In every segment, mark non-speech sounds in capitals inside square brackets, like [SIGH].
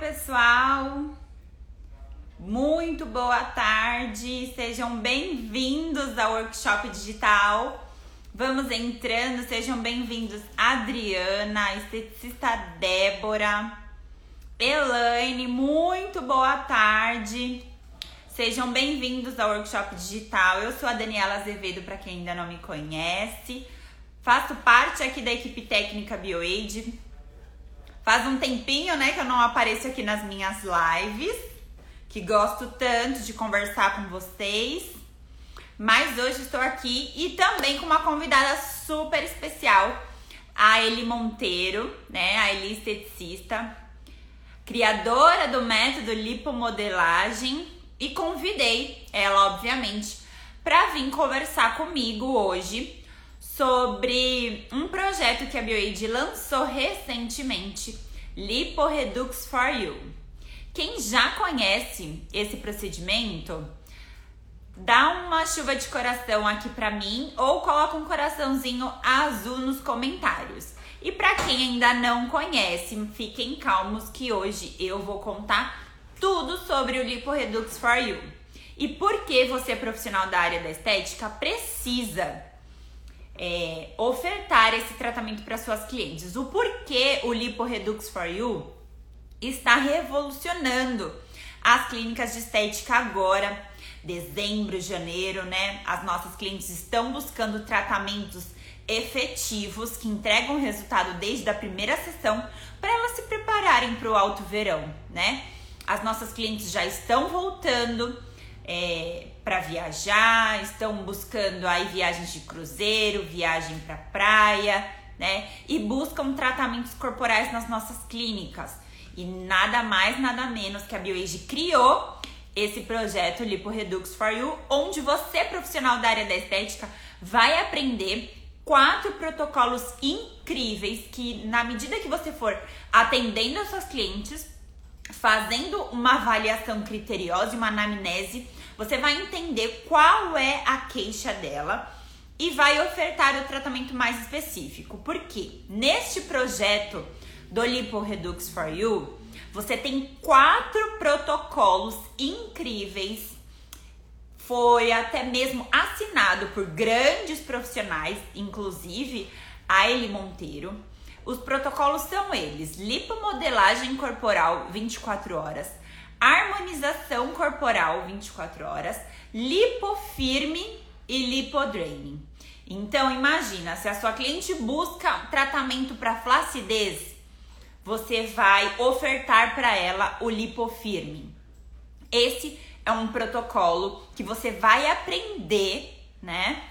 pessoal! Muito boa tarde, sejam bem-vindos ao workshop digital. Vamos entrando, sejam bem-vindos Adriana, esteticista Débora, Elaine, muito boa tarde. Sejam bem-vindos ao workshop digital. Eu sou a Daniela Azevedo, para quem ainda não me conhece. Faço parte aqui da equipe técnica BioAid Faz um tempinho, né, que eu não apareço aqui nas minhas lives, que gosto tanto de conversar com vocês. Mas hoje estou aqui e também com uma convidada super especial, a Eli Monteiro, né, a Eli esteticista, criadora do método lipomodelagem e convidei ela, obviamente, para vir conversar comigo hoje sobre um projeto que a BioAid lançou recentemente, LipoRedux for You. Quem já conhece esse procedimento, dá uma chuva de coração aqui para mim ou coloca um coraçãozinho azul nos comentários. E para quem ainda não conhece, fiquem calmos que hoje eu vou contar tudo sobre o LipoRedux for You. E por que você, profissional da área da estética, precisa é, ofertar esse tratamento para suas clientes. O porquê o LipoRedux for You está revolucionando as clínicas de estética agora, dezembro, janeiro, né? As nossas clientes estão buscando tratamentos efetivos que entregam resultado desde a primeira sessão para elas se prepararem para o alto verão, né? As nossas clientes já estão voltando é, para viajar, estão buscando aí viagens de cruzeiro, viagem para praia, né? E buscam tratamentos corporais nas nossas clínicas. E nada mais, nada menos que a BioAge criou esse projeto Lipo Redux for You, onde você, profissional da área da estética, vai aprender quatro protocolos incríveis que, na medida que você for atendendo as suas clientes, fazendo uma avaliação criteriosa e uma anamnese, você vai entender qual é a queixa dela e vai ofertar o tratamento mais específico. Porque neste projeto do Lipo Redux for You, você tem quatro protocolos incríveis. Foi até mesmo assinado por grandes profissionais, inclusive a Eli Monteiro. Os protocolos são eles: lipomodelagem corporal 24 horas, harmonização corporal 24 horas, lipofirme e lipodraining. Então imagina, se a sua cliente busca tratamento para flacidez, você vai ofertar para ela o lipofirme. Esse é um protocolo que você vai aprender, né?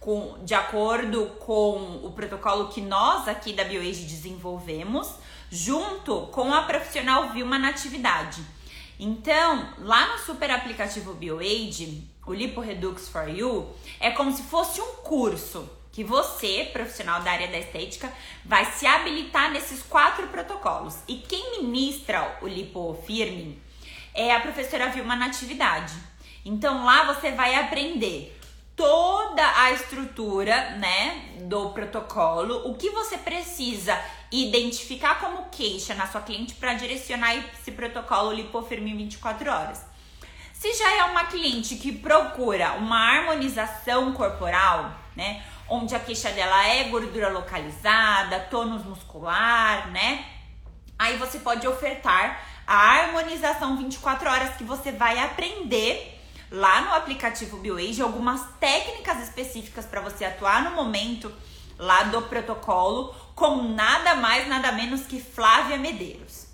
Com, de acordo com o protocolo que nós aqui da BioAge desenvolvemos, junto com a profissional Vilma Natividade. Então, lá no super aplicativo BioAid, o Lipo Redux for You, é como se fosse um curso que você, profissional da área da estética, vai se habilitar nesses quatro protocolos. E quem ministra o Lipo Firme é a professora Vilma Natividade. Então lá você vai aprender toda a estrutura, né, do protocolo, o que você precisa identificar como queixa na sua cliente para direcionar esse protocolo lipofirme em 24 horas. Se já é uma cliente que procura uma harmonização corporal, né, onde a queixa dela é gordura localizada, tônus muscular, né, aí você pode ofertar a harmonização 24 horas que você vai aprender lá no aplicativo BioAge algumas técnicas específicas para você atuar no momento lá do protocolo com nada mais, nada menos que Flávia Medeiros.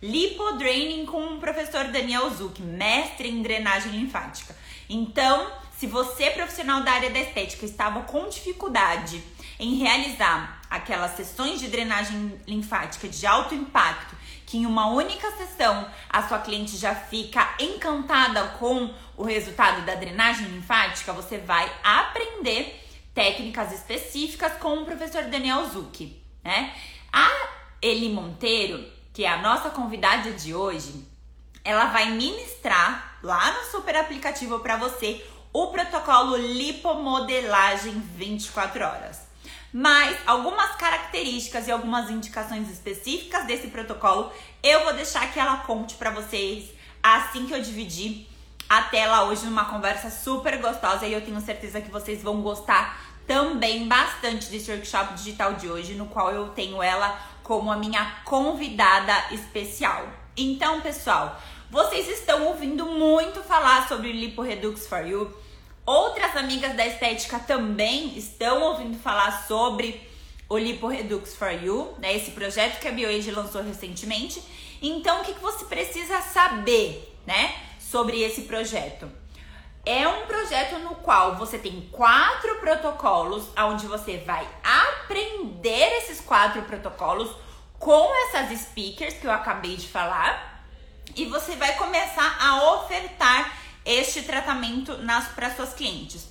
Lipodraining com o professor Daniel Zuc, mestre em drenagem linfática. Então, se você, profissional da área da estética, estava com dificuldade em realizar aquelas sessões de drenagem linfática de alto impacto, que em uma única sessão a sua cliente já fica encantada com o resultado da drenagem linfática, você vai aprender técnicas específicas com o professor Daniel Zucchi, né? A Eli Monteiro, que é a nossa convidada de hoje, ela vai ministrar lá no super aplicativo para você o protocolo lipomodelagem 24 horas. Mas algumas características e algumas indicações específicas desse protocolo eu vou deixar que ela conte para vocês assim que eu dividir a tela hoje numa conversa super gostosa e eu tenho certeza que vocês vão gostar também bastante desse workshop digital de hoje, no qual eu tenho ela como a minha convidada especial. Então, pessoal, vocês estão ouvindo muito falar sobre o Lipo Redux for You. Outras amigas da estética também estão ouvindo falar sobre o Lipo Redux for You, né? Esse projeto que a BioAge lançou recentemente. Então, o que, que você precisa saber, né, sobre esse projeto? É um projeto no qual você tem quatro protocolos, onde você vai aprender esses quatro protocolos com essas speakers que eu acabei de falar, e você vai começar a ofertar este tratamento para suas clientes.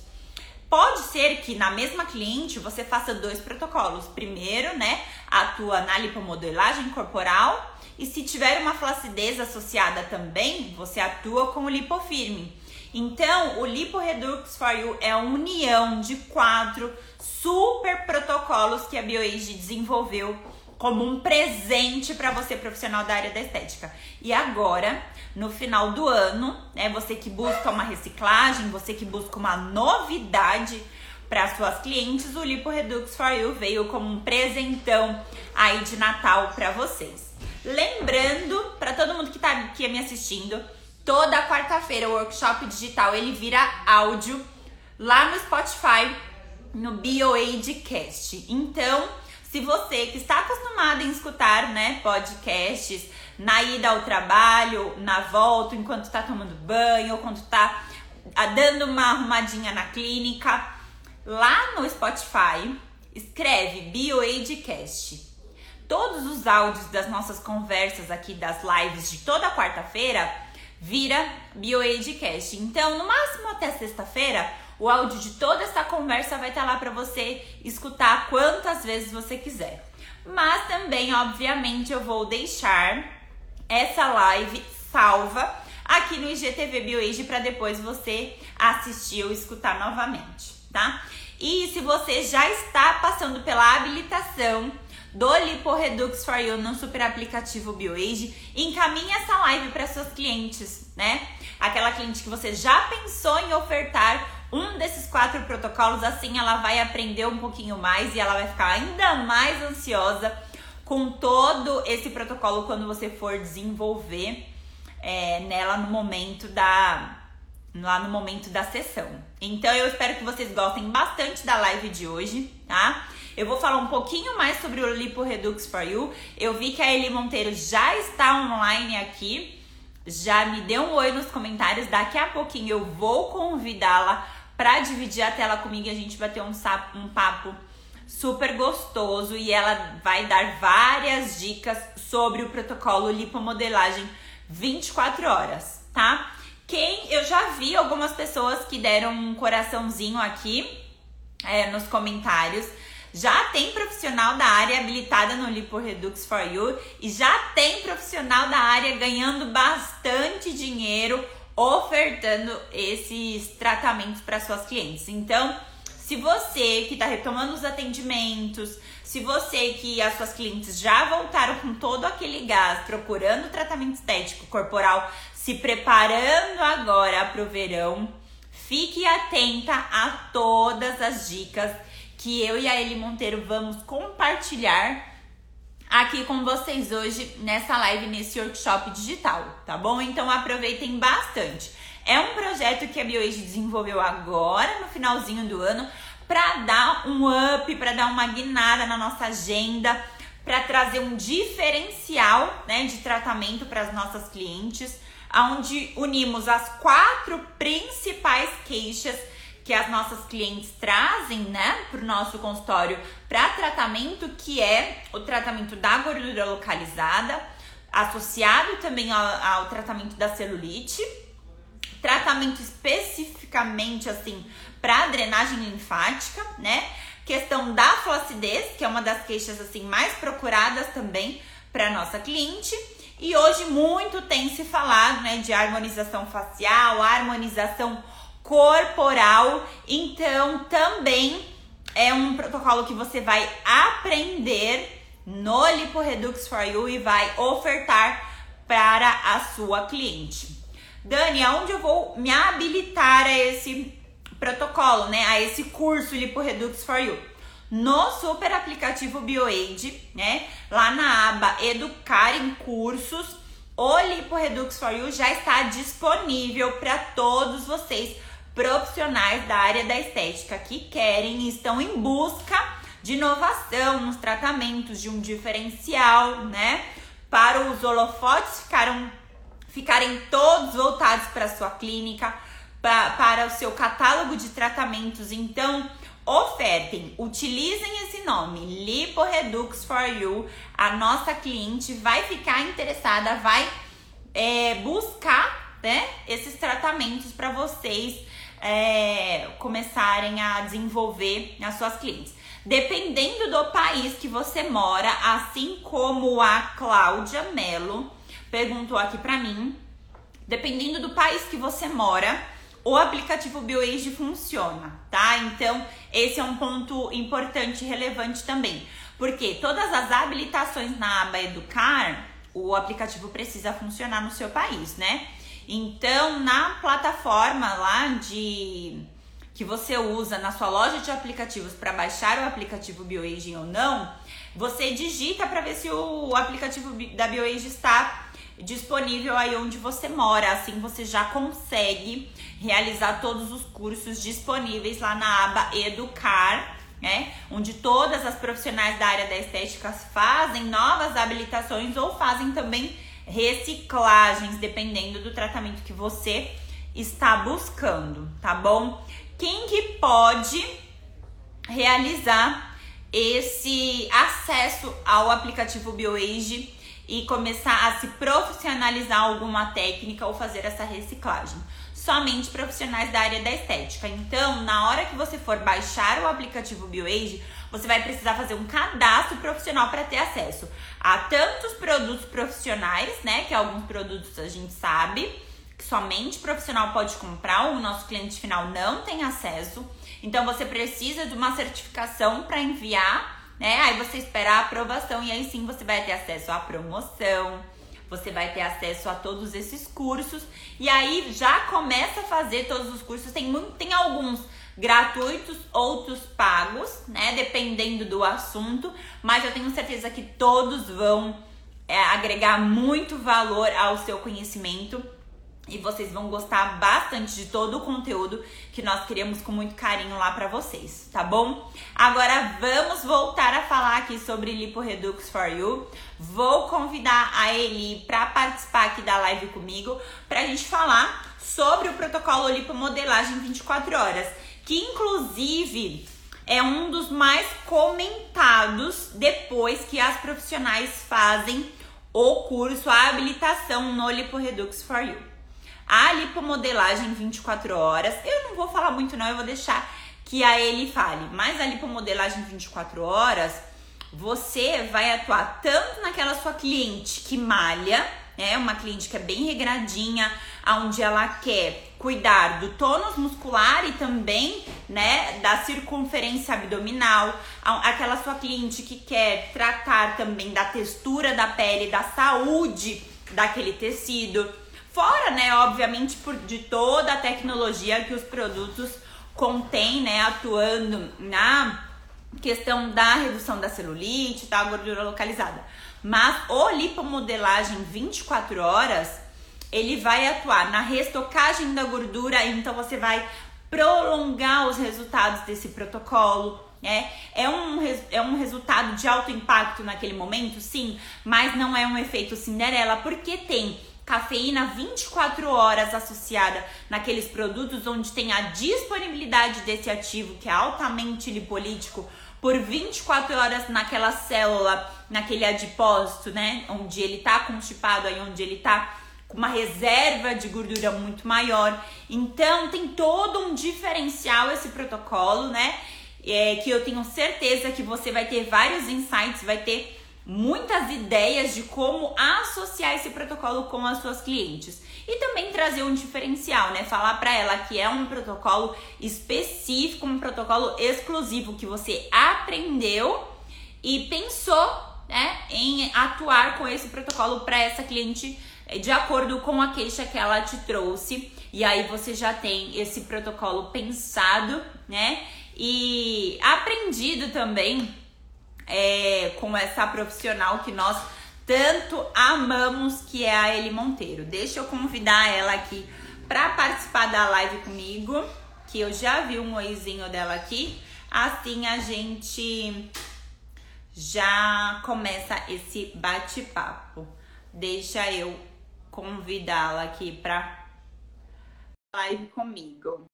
Pode ser que na mesma cliente você faça dois protocolos. Primeiro, né, atua na lipomodelagem corporal e se tiver uma flacidez associada também, você atua com o lipofirme. Então, o Lipo Redux for You é a união de quatro super protocolos que a BioAge desenvolveu como um presente para você profissional da área da estética. E agora, no final do ano, né, você que busca uma reciclagem, você que busca uma novidade para suas clientes, o Lipo Redux for You veio como um presentão aí de Natal para vocês. Lembrando para todo mundo que tá aqui me assistindo, Toda quarta-feira o workshop digital ele vira áudio lá no Spotify, no BioAidCast. Então, se você que está acostumado em escutar, né, podcasts na ida ao trabalho, na volta, enquanto está tomando banho, ou quando está ah, dando uma arrumadinha na clínica, lá no Spotify, escreve BioAidCast. Todos os áudios das nossas conversas aqui das lives de toda quarta-feira vira BioAidCast. Então, no máximo até sexta-feira, o áudio de toda essa conversa vai estar lá para você escutar quantas vezes você quiser. Mas também, obviamente, eu vou deixar essa live salva aqui no IGTV BioAge para depois você assistir ou escutar novamente, tá? E se você já está passando pela habilitação do Liporedux for You no super aplicativo BioAge, encaminhe essa live para seus clientes, né? Aquela cliente que você já pensou em ofertar um desses quatro protocolos, assim ela vai aprender um pouquinho mais e ela vai ficar ainda mais ansiosa com todo esse protocolo quando você for desenvolver é, nela no momento da lá no momento da sessão. Então eu espero que vocês gostem bastante da live de hoje, tá? Eu vou falar um pouquinho mais sobre o Lipo Redux for You. Eu vi que a Eli Monteiro já está online aqui. Já me deu um oi nos comentários. Daqui a pouquinho eu vou convidá-la para dividir a tela comigo e a gente vai ter um, um papo super gostoso e ela vai dar várias dicas sobre o protocolo lipomodelagem 24 horas, tá? Quem eu já vi algumas pessoas que deram um coraçãozinho aqui é, nos comentários. Já tem profissional da área habilitada no Lipo Redux for You e já tem profissional da área ganhando bastante dinheiro ofertando esses tratamentos para suas clientes. Então, se você que está retomando os atendimentos, se você que as suas clientes já voltaram com todo aquele gás, procurando tratamento estético corporal, se preparando agora para o verão, fique atenta a todas as dicas que eu e a Eli Monteiro vamos compartilhar aqui com vocês hoje nessa live, nesse workshop digital, tá bom? Então aproveitem bastante. É um projeto que a BioAge desenvolveu agora, no finalzinho do ano, para dar um up, para dar uma guinada na nossa agenda, para trazer um diferencial né, de tratamento para as nossas clientes, onde unimos as quatro principais queixas que as nossas clientes trazem, né, para o nosso consultório para tratamento, que é o tratamento da gordura localizada, associado também ao, ao tratamento da celulite, tratamento especificamente assim para drenagem linfática, né? Questão da flacidez, que é uma das queixas assim mais procuradas também para nossa cliente. E hoje muito tem se falado, né, de harmonização facial, harmonização corporal. Então, também é um protocolo que você vai aprender no Lipo Redux for You e vai ofertar para a sua cliente. Dani, aonde eu vou me habilitar a esse protocolo, né? A esse curso Lipo Redux for You? No super aplicativo BioAid, né? Lá na aba Educar em Cursos, o Lipo Redux for You já está disponível para todos vocês profissionais da área da estética que querem e estão em busca de inovação nos tratamentos, de um diferencial, né? Para os holofotes ficaram, ficarem todos voltados para a sua clínica, pra, para o seu catálogo de tratamentos. Então, ofertem, utilizem esse nome, Lipo Redux for You. A nossa cliente vai ficar interessada, vai é, buscar né, esses tratamentos para vocês é, começarem a desenvolver as suas clientes. Dependendo do país que você mora, assim como a Cláudia Mello perguntou aqui para mim, dependendo do país que você mora, o aplicativo BioAge funciona, tá? Então, esse é um ponto importante e relevante também. Porque todas as habilitações na aba Educar, o aplicativo precisa funcionar no seu país, né? Então, na plataforma lá de que você usa na sua loja de aplicativos para baixar o aplicativo BioAge ou não, você digita para ver se o aplicativo da BioAge está disponível aí onde você mora. Assim você já consegue realizar todos os cursos disponíveis lá na aba Educar, né? Onde todas as profissionais da área da estética fazem novas habilitações ou fazem também reciclagens, dependendo do tratamento que você está buscando, tá bom? Quem que pode realizar esse acesso ao aplicativo BioAge e começar a se profissionalizar alguma técnica ou fazer essa reciclagem? Somente profissionais da área da estética. Então, na hora que você for baixar o aplicativo BioAge, você vai precisar fazer um cadastro profissional para ter acesso a tantos produtos profissionais, né? Que alguns produtos a gente sabe que somente profissional pode comprar, o nosso cliente final não tem acesso. Então você precisa de uma certificação para enviar, né? Aí você espera a aprovação e aí sim você vai ter acesso à promoção, você vai ter acesso a todos esses cursos e aí já começa a fazer todos os cursos. Tem tem alguns gratuitos, outros pagos, né? Dependendo do assunto, mas eu tenho certeza que todos vão é, agregar muito valor ao seu conhecimento e vocês vão gostar bastante de todo o conteúdo que nós criamos com muito carinho lá para vocês, tá bom? Agora vamos voltar a falar aqui sobre Lipo Redux for You. Vou convidar a Eli para participar aqui da live comigo pra gente falar sobre o protocolo lipomodelagem 24 horas que inclusive é um dos mais comentados depois que as profissionais fazem o curso, a habilitação no Lipo Redux for You. A lipomodelagem 24 horas, eu não vou falar muito não, eu vou deixar que a ele fale, mas a lipomodelagem 24 horas, você vai atuar tanto naquela sua cliente que malha, é uma cliente que é bem regradinha, onde ela quer cuidar do tônus muscular e também, né, da circunferência abdominal, aquela sua cliente que quer tratar também da textura da pele, da saúde daquele tecido. Fora, né, obviamente, por, de toda a tecnologia que os produtos contêm, né, atuando na questão da redução da celulite, da gordura localizada. Mas o lipomodelagem 24 horas, ele vai atuar na restocagem da gordura, então você vai prolongar os resultados desse protocolo, né? É um, é um resultado de alto impacto naquele momento, sim, mas não é um efeito Cinderela, porque tem cafeína 24 horas associada naqueles produtos onde tem a disponibilidade desse ativo que é altamente lipolítico por 24 horas naquela célula, naquele adipócito, né? Onde ele tá constipado, aí onde ele tá com uma reserva de gordura muito maior. Então tem todo um diferencial esse protocolo, né? É, que eu tenho certeza que você vai ter vários insights, vai ter muitas ideias de como associar esse protocolo com as suas clientes e também trazer um diferencial, né? Falar para ela que é um protocolo específico, um protocolo exclusivo que você aprendeu e pensou, né, em atuar com esse protocolo para essa cliente eh, de acordo com a queixa que ela te trouxe. E aí você já tem esse protocolo pensado, né? E aprendido também é, com essa profissional que nós tanto amamos, que é a Eli Monteiro. Deixa eu convidar ela aqui para participar da live comigo, que eu já vi um oizinho dela aqui. Assim a gente já começa esse bate-papo. Deixa eu convidá-la aqui para live comigo.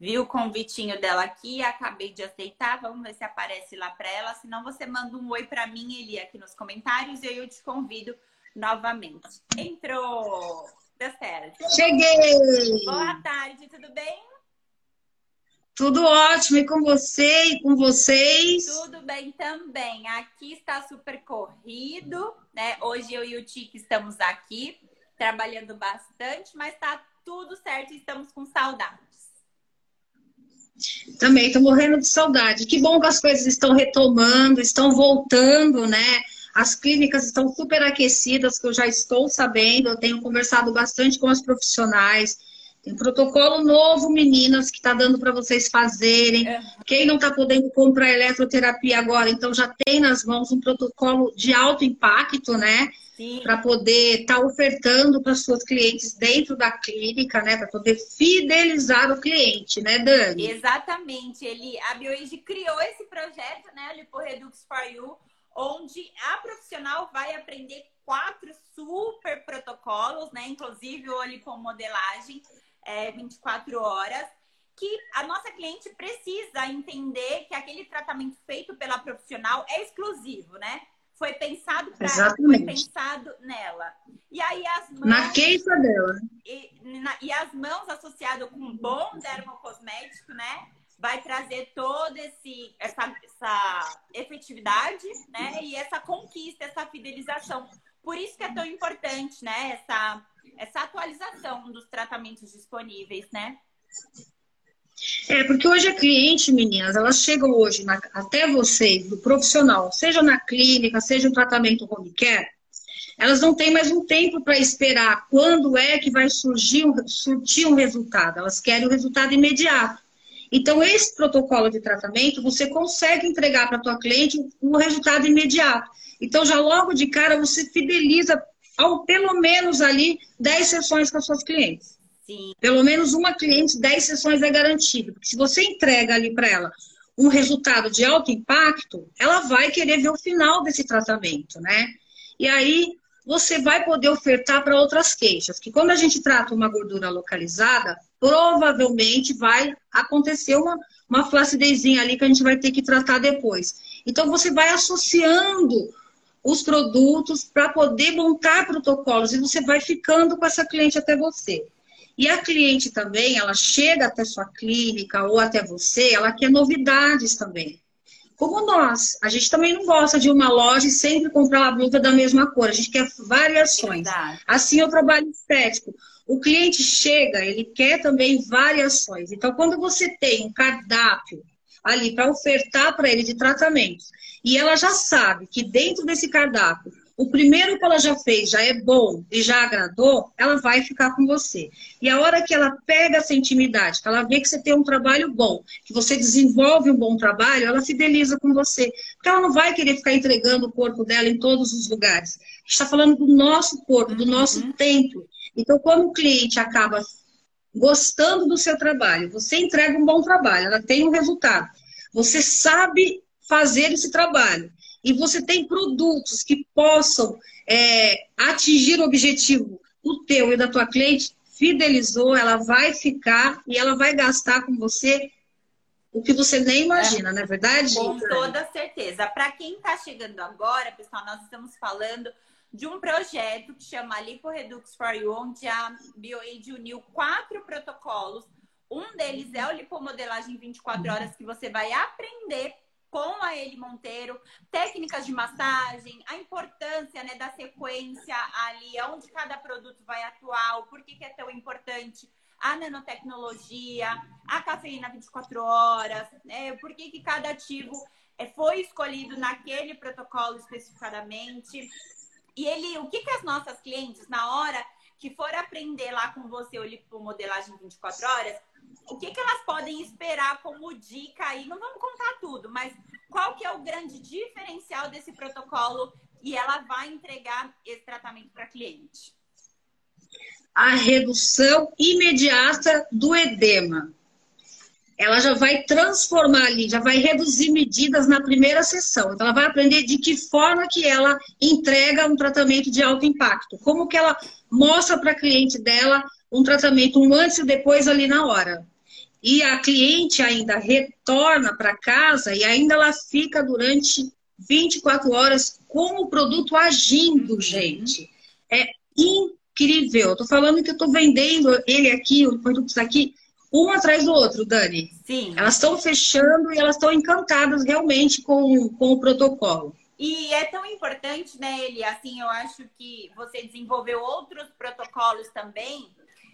Viu o convitinho dela aqui, acabei de aceitar. Vamos ver se aparece lá para ela. Senão você manda um oi para mim, Eli, aqui nos comentários e eu te convido novamente. Entrou! Deu certo. Cheguei! Boa tarde, tudo bem? Tudo ótimo, e com você e com vocês? Tudo bem também. Aqui está super corrido, né? Hoje eu e o Tique estamos aqui trabalhando bastante, mas tá tudo certo e estamos com saudade. Também estou morrendo de saudade. Que bom que as coisas estão retomando, estão voltando, né? As clínicas estão super aquecidas, que eu já estou sabendo. Eu tenho conversado bastante com as profissionais. Tem protocolo novo, meninas, que está dando para vocês fazerem. É. Quem não está podendo comprar eletroterapia agora, então já tem nas mãos um protocolo de alto impacto, né? Para poder estar tá ofertando para suas clientes dentro da clínica, né? Para poder fidelizar o cliente, né, Dani? Exatamente. Ele, a BioAge criou esse projeto, né, Lipo Redux for You, onde a profissional vai aprender quatro super protocolos, né? Inclusive o lipomodelagem é, 24 horas que a nossa cliente precisa entender que aquele tratamento feito pela profissional é exclusivo, né? Foi pensado para ela, foi pensado nela. E aí as mãos. Na queixa dela. E, na, e as mãos associadas com um bom dermocosmético, né? Vai trazer toda esse, essa, essa efetividade, né? E essa conquista, essa fidelização. Por isso que é tão importante, né? Essa, essa atualização dos tratamentos disponíveis, né? É, porque hoje a cliente, meninas, elas chegam hoje na, até vocês, do profissional, seja na clínica, seja no tratamento home care, elas não têm mais um tempo para esperar quando é que vai surgir um, surtir um resultado. Elas querem o resultado imediato. Então, esse protocolo de tratamento, você consegue entregar para a tua cliente um resultado imediato. Então, já logo de cara, você fideliza ao pelo menos ali 10 sessões com as suas clientes. Sim. Pelo menos uma cliente, 10 sessões é garantido. Porque se você entrega ali para ela um resultado de alto impacto, ela vai querer ver o final desse tratamento, né? E aí você vai poder ofertar para outras queixas. Que quando a gente trata uma gordura localizada, provavelmente vai acontecer uma, uma flacidezinha ali que a gente vai ter que tratar depois. Então você vai associando os produtos para poder montar protocolos e você vai ficando com essa cliente até você. E a cliente também, ela chega até sua clínica ou até você, ela quer novidades também. Como nós, a gente também não gosta de uma loja e sempre comprar uma blusa da mesma cor, a gente quer variações. Verdade. Assim é o trabalho estético. O cliente chega, ele quer também variações. Então, quando você tem um cardápio ali para ofertar para ele de tratamentos, e ela já sabe que dentro desse cardápio o primeiro que ela já fez já é bom e já agradou, ela vai ficar com você. E a hora que ela pega essa intimidade, que ela vê que você tem um trabalho bom, que você desenvolve um bom trabalho, ela fideliza com você. Porque ela não vai querer ficar entregando o corpo dela em todos os lugares. A gente está falando do nosso corpo, do nosso uhum. tempo. Então, quando o cliente acaba gostando do seu trabalho, você entrega um bom trabalho, ela tem um resultado. Você sabe fazer esse trabalho e você tem produtos que possam é, atingir o objetivo o teu e da tua cliente, fidelizou, ela vai ficar e ela vai gastar com você o que você nem imagina, é, não é verdade? Com toda certeza. Para quem está chegando agora, pessoal, nós estamos falando de um projeto que chama Lipo Redux for You, onde a BioAid uniu quatro protocolos. Um deles é o lipomodelagem 24 horas, que você vai aprender com a Eli Monteiro, técnicas de massagem, a importância né, da sequência ali, onde cada produto vai atuar, o porquê que é tão importante a nanotecnologia, a cafeína 24 horas, né, por que, que cada ativo é, foi escolhido naquele protocolo especificadamente. E ele, o que, que as nossas clientes, na hora que for aprender lá com você o lipomodelagem 24 horas, o que, que elas podem esperar como dica aí? Não vamos contar tudo, mas qual que é o grande diferencial desse protocolo e ela vai entregar esse tratamento para cliente? A redução imediata do edema. Ela já vai transformar ali, já vai reduzir medidas na primeira sessão. Então, ela vai aprender de que forma que ela entrega um tratamento de alto impacto. Como que ela mostra para a cliente dela um tratamento, um antes e depois ali na hora e a cliente ainda retorna para casa e ainda ela fica durante 24 horas com o produto agindo, uhum. gente. É incrível. Estou falando que eu estou vendendo ele aqui, os produtos aqui, um atrás do outro, Dani. Sim. Elas estão fechando e elas estão encantadas realmente com, com o protocolo. E é tão importante, né, Eli? Assim, eu acho que você desenvolveu outros protocolos também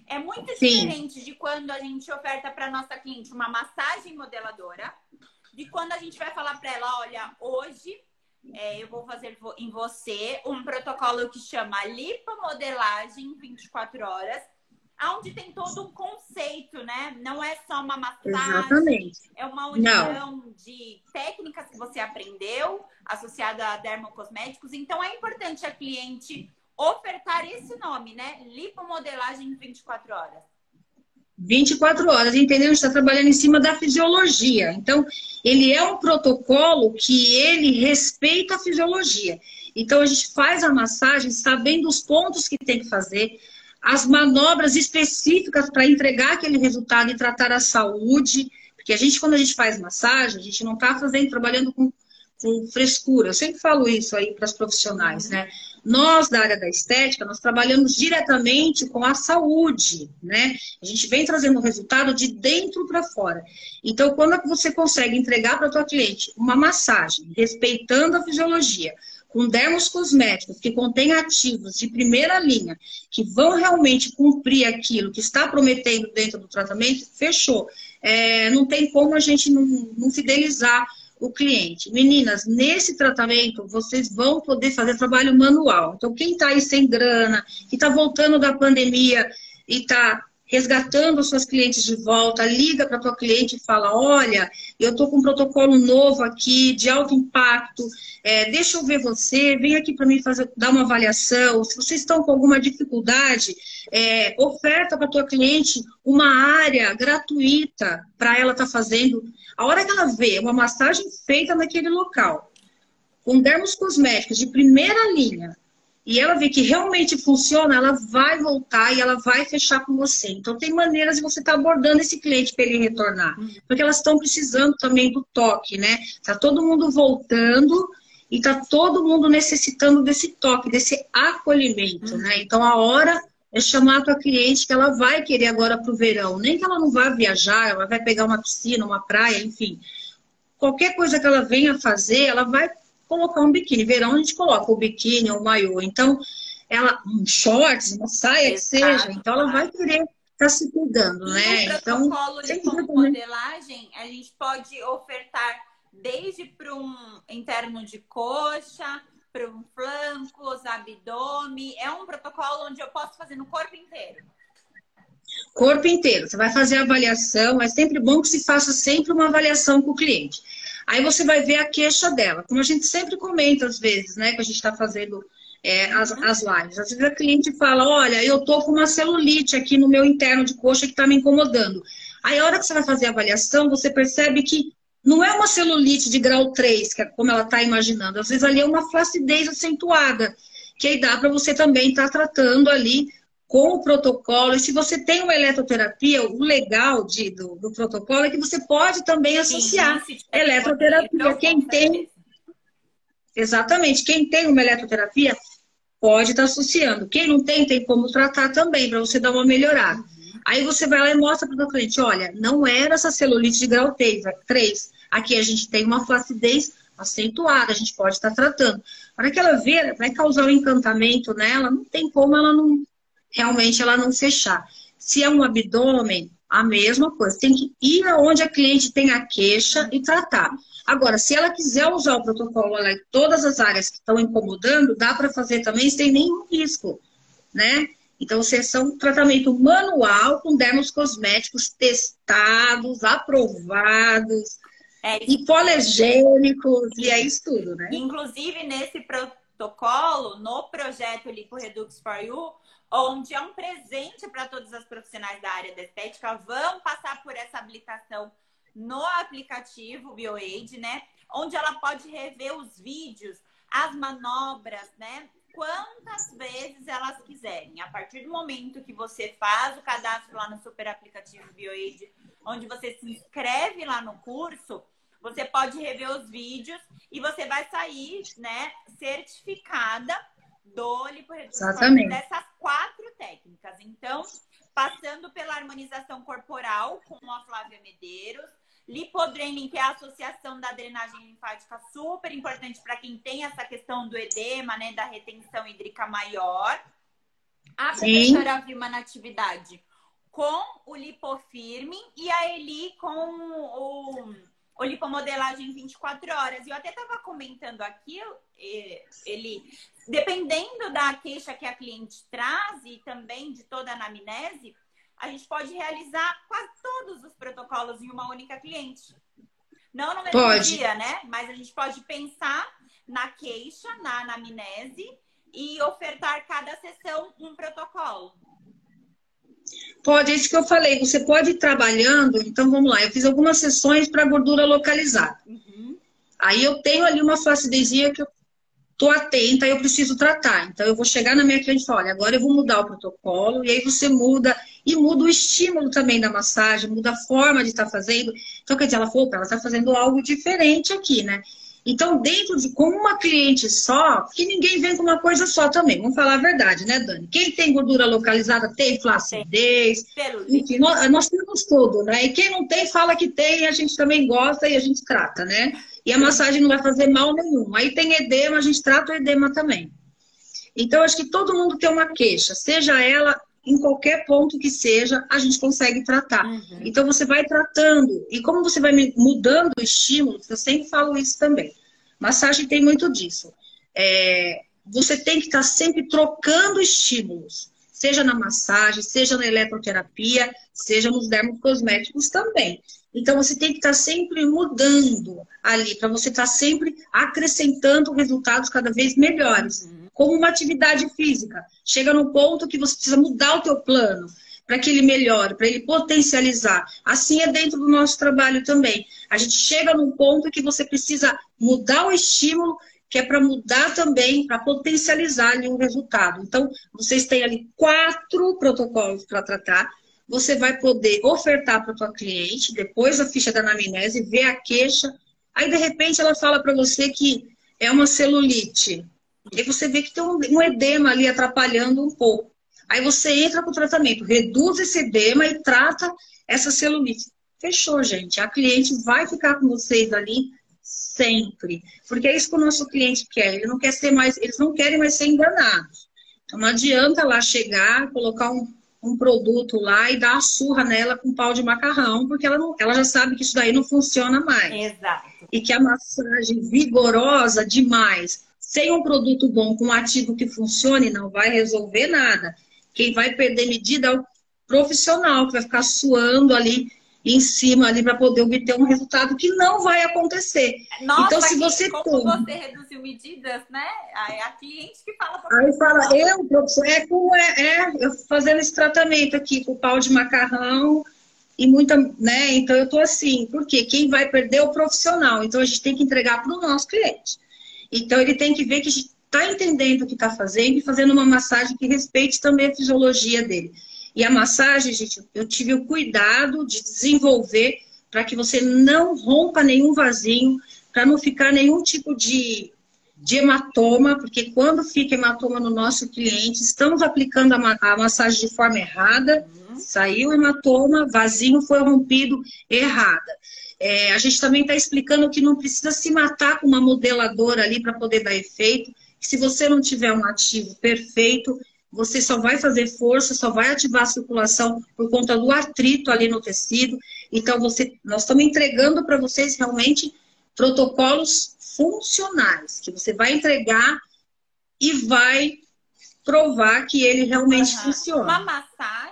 é muito diferente Sim. de quando a gente oferta para nossa cliente uma massagem modeladora, de quando a gente vai falar para ela, olha, hoje é, eu vou fazer em você um protocolo que chama lipomodelagem 24 horas, onde tem todo um conceito, né? Não é só uma massagem, Exatamente. é uma união Não. de técnicas que você aprendeu associada a dermocosméticos. Então é importante a cliente ofertar esse nome, né? Lipomodelagem 24 horas. 24 horas, entendeu? A gente está trabalhando em cima da fisiologia. Então, ele é um protocolo que ele respeita a fisiologia. Então, a gente faz a massagem sabendo os pontos que tem que fazer, as manobras específicas para entregar aquele resultado e tratar a saúde. Porque a gente, quando a gente faz massagem, a gente não está fazendo, trabalhando com, com frescura. Eu sempre falo isso aí para as profissionais, né? Nós, da área da estética, nós trabalhamos diretamente com a saúde, né? A gente vem trazendo o resultado de dentro para fora. Então, quando você consegue entregar para a tua cliente uma massagem, respeitando a fisiologia, com dermos cosméticos que contém ativos de primeira linha, que vão realmente cumprir aquilo que está prometendo dentro do tratamento, fechou. É, não tem como a gente não, não fidelizar o cliente. Meninas, nesse tratamento vocês vão poder fazer trabalho manual. Então, quem está aí sem grana, que está voltando da pandemia e está resgatando os seus clientes de volta, liga para tua cliente e fala: olha, eu estou com um protocolo novo aqui de alto impacto, é, deixa eu ver você, vem aqui para mim fazer, dar uma avaliação. Se vocês estão com alguma dificuldade, é, oferta para tua cliente uma área gratuita para ela estar tá fazendo a hora que ela vê uma massagem feita naquele local, com dermos cosméticos de primeira linha, e ela vê que realmente funciona, ela vai voltar e ela vai fechar com você. Então, tem maneiras de você estar tá abordando esse cliente para ele retornar. Porque elas estão precisando também do toque, né? Tá todo mundo voltando e tá todo mundo necessitando desse toque, desse acolhimento, né? Então, a hora é chamar a tua cliente que ela vai querer agora para o verão. Nem que ela não vá viajar, ela vai pegar uma piscina, uma praia, enfim. Qualquer coisa que ela venha fazer, ela vai colocar um biquíni. Verão a gente coloca o biquíni ou o maiô. Então, ela, um shorts, uma saia que seja, então ela vai querer estar tá se cuidando, né? então, protocolo de modelagem, a gente pode ofertar desde para um interno de coxa, para um flancos, abdômen. É um protocolo onde eu posso fazer no corpo inteiro. Corpo inteiro. Você vai fazer a avaliação, é sempre bom que se faça sempre uma avaliação com o cliente. Aí você vai ver a queixa dela. Como a gente sempre comenta às vezes, né? Que a gente está fazendo é, as, uhum. as lives. Às vezes a cliente fala, olha, eu tô com uma celulite aqui no meu interno de coxa que está me incomodando. Aí a hora que você vai fazer a avaliação, você percebe que não é uma celulite de grau 3, que é como ela está imaginando. Às vezes ali é uma flacidez acentuada, que aí dá para você também estar tá tratando ali com o protocolo. E se você tem uma eletroterapia, o legal de, do, do protocolo é que você pode também associar Sim, eletroterapia. Quem tem. Exatamente. Quem tem uma eletroterapia pode estar tá associando. Quem não tem, tem como tratar também, para você dar uma melhorada. Uhum. Aí você vai lá e mostra para o cliente: olha, não era essa celulite de grau 3, Aqui a gente tem uma flacidez acentuada, a gente pode estar tá tratando. Para que ela ver, vai causar um encantamento nela, não tem como ela não realmente ela não fechar. Se é um abdômen, a mesma coisa. Tem que ir aonde a cliente tem a queixa e tratar. Agora, se ela quiser usar o protocolo em todas as áreas que estão incomodando, dá para fazer também sem nenhum risco, né? Então, é um tratamento manual com dermos cosméticos testados, aprovados, é, hipoalergênicos, e é isso tudo, né? Inclusive, nesse protocolo, no projeto Lipo Redux for You, onde é um presente para todos os profissionais da área da estética, vão passar por essa habilitação no aplicativo BioAid, né? Onde ela pode rever os vídeos, as manobras, né? Quantas vezes elas quiserem. A partir do momento que você faz o cadastro lá no super aplicativo BioAid, onde você se inscreve lá no curso, você pode rever os vídeos e você vai sair, né, certificada do liporedução dessas quatro técnicas. Então, passando pela harmonização corporal com a Flávia Medeiros, Lipodrening, que é a associação da drenagem linfática, super importante para quem tem essa questão do edema, né, da retenção hídrica maior. A Sim. professora Vilma Natividade com o lipofirme e a Eli com o, o lipomodelagem 24 horas. E eu até estava comentando aqui, ele, dependendo da queixa que a cliente traz e também de toda a anamnese, a gente pode realizar quase todos os protocolos em uma única cliente. Não no mesmo pode. dia, né? Mas a gente pode pensar na queixa, na anamnese e ofertar cada sessão um protocolo. Pode, é isso que eu falei. Você pode ir trabalhando. Então, vamos lá. Eu fiz algumas sessões para gordura localizada. Uhum. Aí eu tenho ali uma flacidezinha que eu tô atenta, eu preciso tratar. Então, eu vou chegar na minha cliente e falar, olha, agora eu vou mudar o protocolo. E aí você muda e muda o estímulo também da massagem, muda a forma de estar tá fazendo. Então, quer dizer, ela falou, ela está fazendo algo diferente aqui, né? Então, dentro de como uma cliente só, que ninguém vem com uma coisa só também, vamos falar a verdade, né, Dani? Quem tem gordura localizada tem flacidez, enfim, nós, nós, temos tudo, né? E quem não tem, fala que tem, a gente também gosta e a gente trata, né? E a massagem não vai fazer mal nenhum. Aí tem edema, a gente trata o edema também. Então, acho que todo mundo tem uma queixa, seja ela em qualquer ponto que seja, a gente consegue tratar. Uhum. Então você vai tratando. E como você vai mudando o estímulo, eu sempre falo isso também. Massagem tem muito disso. É, você tem que estar sempre trocando estímulos, seja na massagem, seja na eletroterapia, seja nos dermocosméticos também. Então você tem que estar sempre mudando ali, para você estar sempre acrescentando resultados cada vez melhores. Uhum como uma atividade física. Chega no ponto que você precisa mudar o teu plano para que ele melhore, para ele potencializar. Assim é dentro do nosso trabalho também. A gente chega num ponto que você precisa mudar o estímulo, que é para mudar também, para potencializar ali um resultado. Então, vocês têm ali quatro protocolos para tratar. Você vai poder ofertar para a tua cliente, depois a ficha da anamnese, ver a queixa. Aí, de repente, ela fala para você que é uma celulite. E você vê que tem um, edema ali atrapalhando um pouco. Aí você entra com o tratamento, reduz esse edema e trata essa celulite. Fechou, gente. A cliente vai ficar com vocês ali sempre. Porque é isso que o nosso cliente quer. Ele não quer ser mais, eles não querem mais ser enganados. Então não adianta lá chegar, colocar um, um produto lá e dar a surra nela com pau de macarrão, porque ela, não, ela já sabe que isso daí não funciona mais. Exato. E que a massagem vigorosa demais sem um produto bom, com um ativo que funcione, não vai resolver nada. Quem vai perder medida é o profissional, que vai ficar suando ali em cima ali para poder obter um resultado que não vai acontecer. Nossa, então, se você como tem... você reduziu medidas, né? Aí a cliente que fala para Aí fala, eu, professor, é, com, é, é, eu fazendo esse tratamento aqui com pau de macarrão e muita, né? Então eu tô assim, porque quem vai perder é o profissional. Então a gente tem que entregar para o nosso cliente. Então, ele tem que ver que está entendendo o que está fazendo e fazendo uma massagem que respeite também a fisiologia dele. E a massagem, gente, eu tive o cuidado de desenvolver para que você não rompa nenhum vasinho, para não ficar nenhum tipo de, de hematoma, porque quando fica hematoma no nosso cliente, estamos aplicando a, a massagem de forma errada, uhum. Saiu o hematoma, vasinho foi rompido, errada. É, a gente também está explicando que não precisa se matar com uma modeladora ali para poder dar efeito. Se você não tiver um ativo perfeito, você só vai fazer força, só vai ativar a circulação por conta do atrito ali no tecido. Então, você, nós estamos entregando para vocês realmente protocolos funcionais, que você vai entregar e vai provar que ele realmente uhum. funciona. Uma massagem,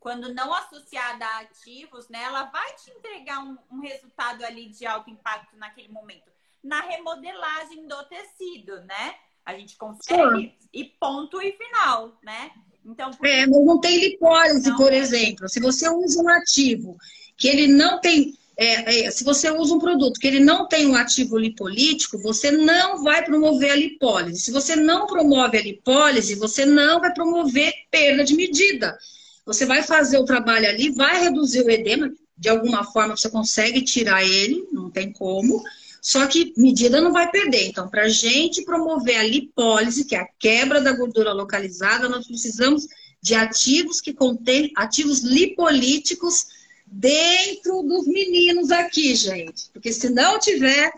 quando não associada a ativos, né, ela vai te entregar um, um resultado ali de alto impacto naquele momento. Na remodelagem do tecido, né? A gente consegue e ponto e final, né? Então, é, mas não tem lipólise, não, por é. exemplo. Se você usa um ativo que ele não tem é, é, se você usa um produto que ele não tem um ativo lipolítico, você não vai promover a lipólise. Se você não promove a lipólise, você não vai promover perda de medida. Você vai fazer o trabalho ali, vai reduzir o edema, de alguma forma você consegue tirar ele, não tem como, só que medida não vai perder. Então, para a gente promover a lipólise, que é a quebra da gordura localizada, nós precisamos de ativos que contêm ativos lipolíticos dentro dos meninos aqui, gente. Porque se não tiver,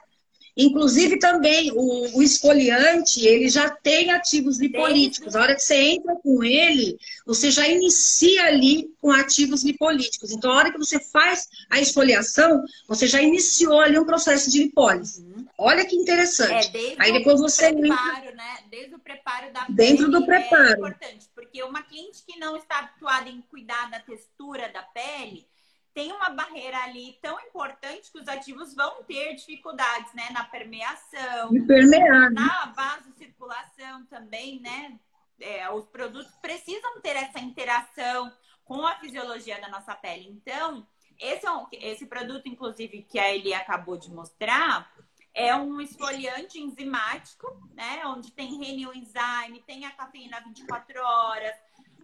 inclusive também o, o esfoliante, ele já tem ativos lipolíticos. A hora que você entra com ele, você já inicia ali com ativos lipolíticos. Então, a hora que você faz a esfoliação, você já iniciou ali um processo de lipólise. Uhum. Olha que interessante. É, desde Aí depois você preparo, entra... né? Desde o preparo da Dentro do preparo. É importante, porque uma cliente que não está habituada em cuidar da textura da pele, tem uma barreira ali tão importante que os ativos vão ter dificuldades, né? Na permeação, permear, né? na vasocirculação também, né? É, os produtos precisam ter essa interação com a fisiologia da nossa pele. Então, esse, é um, esse produto, inclusive, que a Eli acabou de mostrar, é um esfoliante enzimático, né? Onde tem renil enzyme, tem a cafeína 24 horas,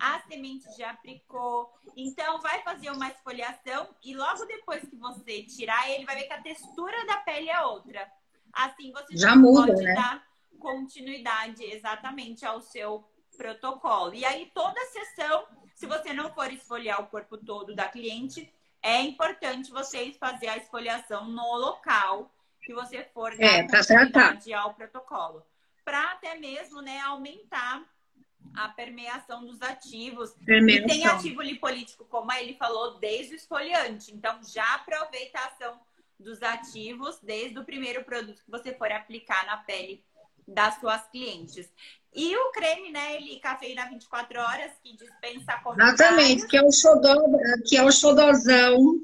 a semente de apricot. Então, vai fazer uma esfoliação e logo depois que você tirar ele, vai ver que a textura da pele é outra. Assim, você já, já muda, pode né? dar continuidade exatamente ao seu protocolo. E aí, toda sessão, se você não for esfoliar o corpo todo da cliente, é importante vocês fazer a esfoliação no local que você for é, dar continuidade ao protocolo. Para até mesmo né, aumentar a permeação dos ativos. Permeação. E tem ativo lipolítico, como ele falou, desde o esfoliante. Então, já aproveita a ação dos ativos desde o primeiro produto que você for aplicar na pele das suas clientes. E o creme, né, ele cafeína 24 horas, que dispensa comentários. Exatamente, que é o xodó, que é o xodozão,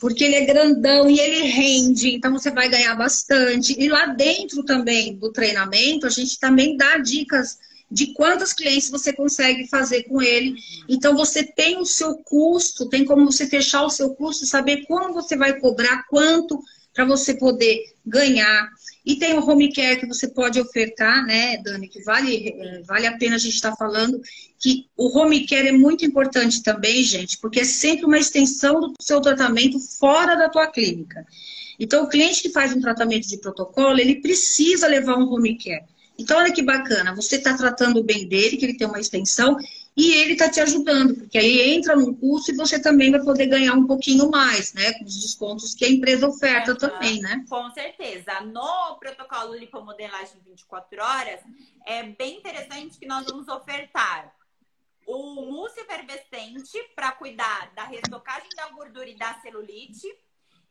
porque ele é grandão e ele rende, então você vai ganhar bastante. E lá dentro também do treinamento, a gente também dá dicas de quantos clientes você consegue fazer com ele. Então, você tem o seu custo, tem como você fechar o seu custo, saber como você vai cobrar, quanto para você poder ganhar. E tem o home care que você pode ofertar, né, Dani, que vale, é, vale a pena a gente estar tá falando, que o home care é muito importante também, gente, porque é sempre uma extensão do seu tratamento fora da tua clínica. Então, o cliente que faz um tratamento de protocolo, ele precisa levar um home care. Então, olha que bacana, você está tratando bem dele, que ele tem uma extensão, e ele está te ajudando, porque aí entra num curso e você também vai poder ganhar um pouquinho mais, né? Com os descontos que a empresa oferta também, né? Com certeza. No protocolo lipomodelagem 24 horas, é bem interessante que nós vamos ofertar o mousse efervescente para cuidar da restocagem da gordura e da celulite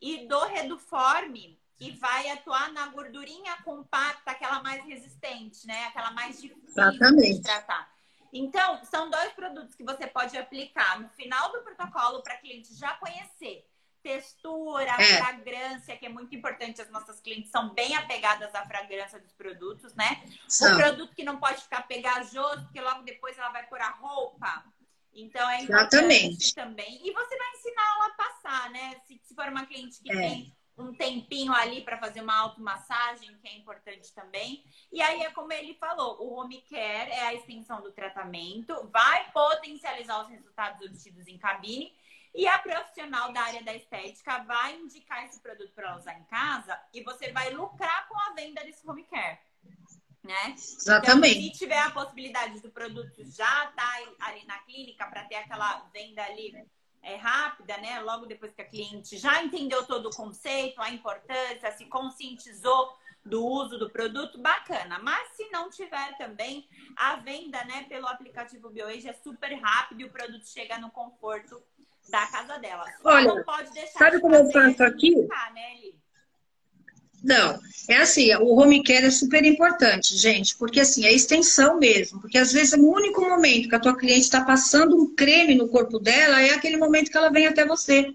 e do reduforme que vai atuar na gordurinha compacta, aquela mais resistente, né? Aquela mais difícil Exatamente. de tratar. Então, são dois produtos que você pode aplicar no final do protocolo para cliente já conhecer. Textura, é. fragrância, que é muito importante. As nossas clientes são bem apegadas à fragrância dos produtos, né? São. O produto que não pode ficar pegajoso, porque logo depois ela vai pôr a roupa. Então é importante Exatamente. também. E você vai ensinar ela a passar, né? Se, se for uma cliente que é. tem um tempinho ali para fazer uma automassagem, que é importante também. E aí é como ele falou, o home care é a extensão do tratamento, vai potencializar os resultados obtidos em cabine e a profissional da área da estética vai indicar esse produto para usar em casa e você vai lucrar com a venda desse home care. né? Exatamente. Então, se tiver a possibilidade do produto já tá ali na clínica para ter aquela venda ali é, rápida, né? Logo depois que a cliente já entendeu todo o conceito, a importância, se conscientizou do uso do produto, bacana. Mas se não tiver também, a venda, né, pelo aplicativo BioAge é super rápido e o produto chega no conforto da casa dela. Olha, sabe como eu faço aqui? né, Eli? Não, é assim, o home care é super importante, gente, porque assim, é extensão mesmo, porque às vezes o único momento que a tua cliente está passando um creme no corpo dela é aquele momento que ela vem até você.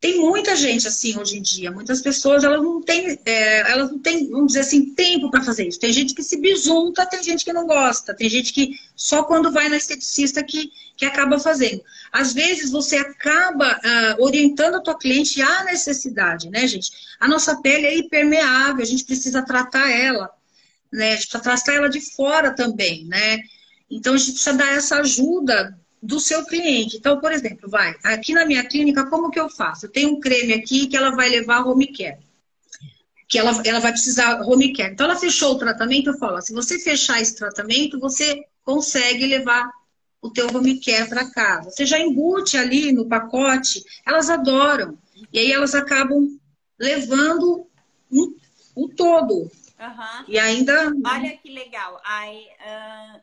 Tem muita gente assim hoje em dia, muitas pessoas elas não têm, é, elas não têm, vamos dizer assim, tempo para fazer isso. Tem gente que se bisunta, tem gente que não gosta, tem gente que só quando vai na esteticista que, que acaba fazendo. Às vezes você acaba uh, orientando a tua cliente à necessidade, né, gente? A nossa pele é hipermeável, a gente precisa tratar ela, né? A gente precisa tratar ela de fora também, né? Então a gente precisa dar essa ajuda do seu cliente. Então, por exemplo, vai, aqui na minha clínica, como que eu faço? Eu tenho um creme aqui que ela vai levar home care. Que ela, ela vai precisar home care. Então, ela fechou o tratamento, eu falo, se você fechar esse tratamento, você consegue levar o teu home care para casa. Você já embute ali no pacote, elas adoram. E aí elas acabam levando o, o todo. Uhum. E ainda. Olha que legal. Aí, uh,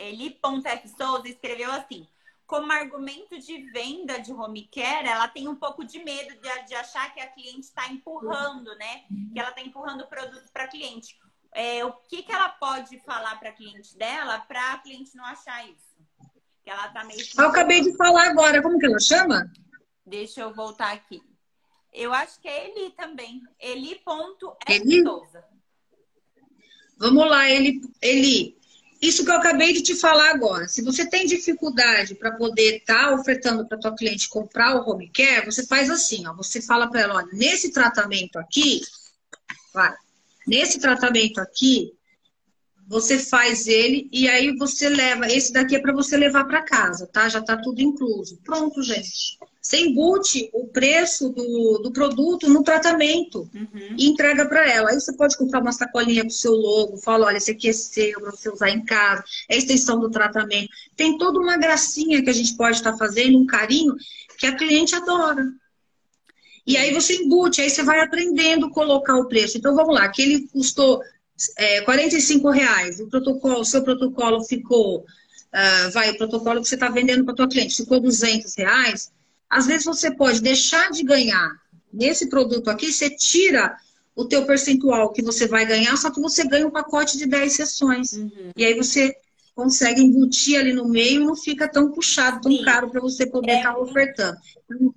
Eli.f Souza escreveu assim: como argumento de venda de home care, ela tem um pouco de medo de, de achar que a cliente está empurrando, né? Que ela está empurrando o produto para a cliente. É, o que, que ela pode falar para a cliente dela para a cliente não achar isso? Que ela tá meio. Eu acabei de falar agora, como que ela chama? Deixa eu voltar aqui. Eu acho que é Eli também. Eli.f Eli? Souza. Vamos lá, Eli. Eli, isso que eu acabei de te falar agora. Se você tem dificuldade para poder estar tá ofertando para tua cliente comprar o home care, você faz assim, ó. Você fala para ela, olha, nesse tratamento aqui, vai, nesse tratamento aqui, você faz ele e aí você leva. Esse daqui é para você levar para casa, tá? Já tá tudo incluso. Pronto, gente. Você embute o preço do, do produto no tratamento uhum. e entrega para ela. Aí você pode comprar uma sacolinha com o seu logo, fala, olha, esse aqui é seu para você usar em casa, é a extensão do tratamento. Tem toda uma gracinha que a gente pode estar tá fazendo, um carinho que a cliente adora. E aí você embute, aí você vai aprendendo a colocar o preço. Então vamos lá, que ele custou é, 45 reais, o protocolo, seu protocolo ficou, uh, vai, o protocolo que você está vendendo para tua cliente ficou 200 reais, às vezes você pode deixar de ganhar nesse produto aqui, você tira o teu percentual que você vai ganhar, só que você ganha um pacote de 10 sessões. Uhum. E aí você consegue embutir ali no meio, não fica tão puxado, tão Sim. caro para você poder estar é tá ofertando. uhum.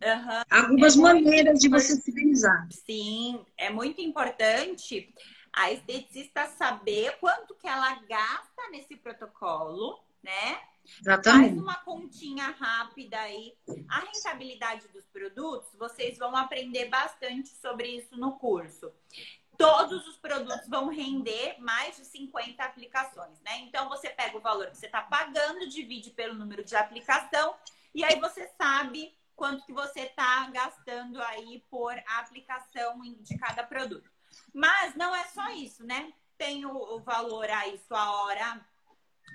Algumas é maneiras de você fidelizar. Sim, é muito importante a esteticista saber quanto que ela gasta nesse protocolo, né? Exatamente. Faz uma continha rápida aí. A rentabilidade dos produtos, vocês vão aprender bastante sobre isso no curso. Todos os produtos vão render mais de 50 aplicações, né? Então você pega o valor que você está pagando, divide pelo número de aplicação e aí você sabe quanto que você está gastando aí por aplicação de cada produto. Mas não é só isso, né? Tem o, o valor aí, sua hora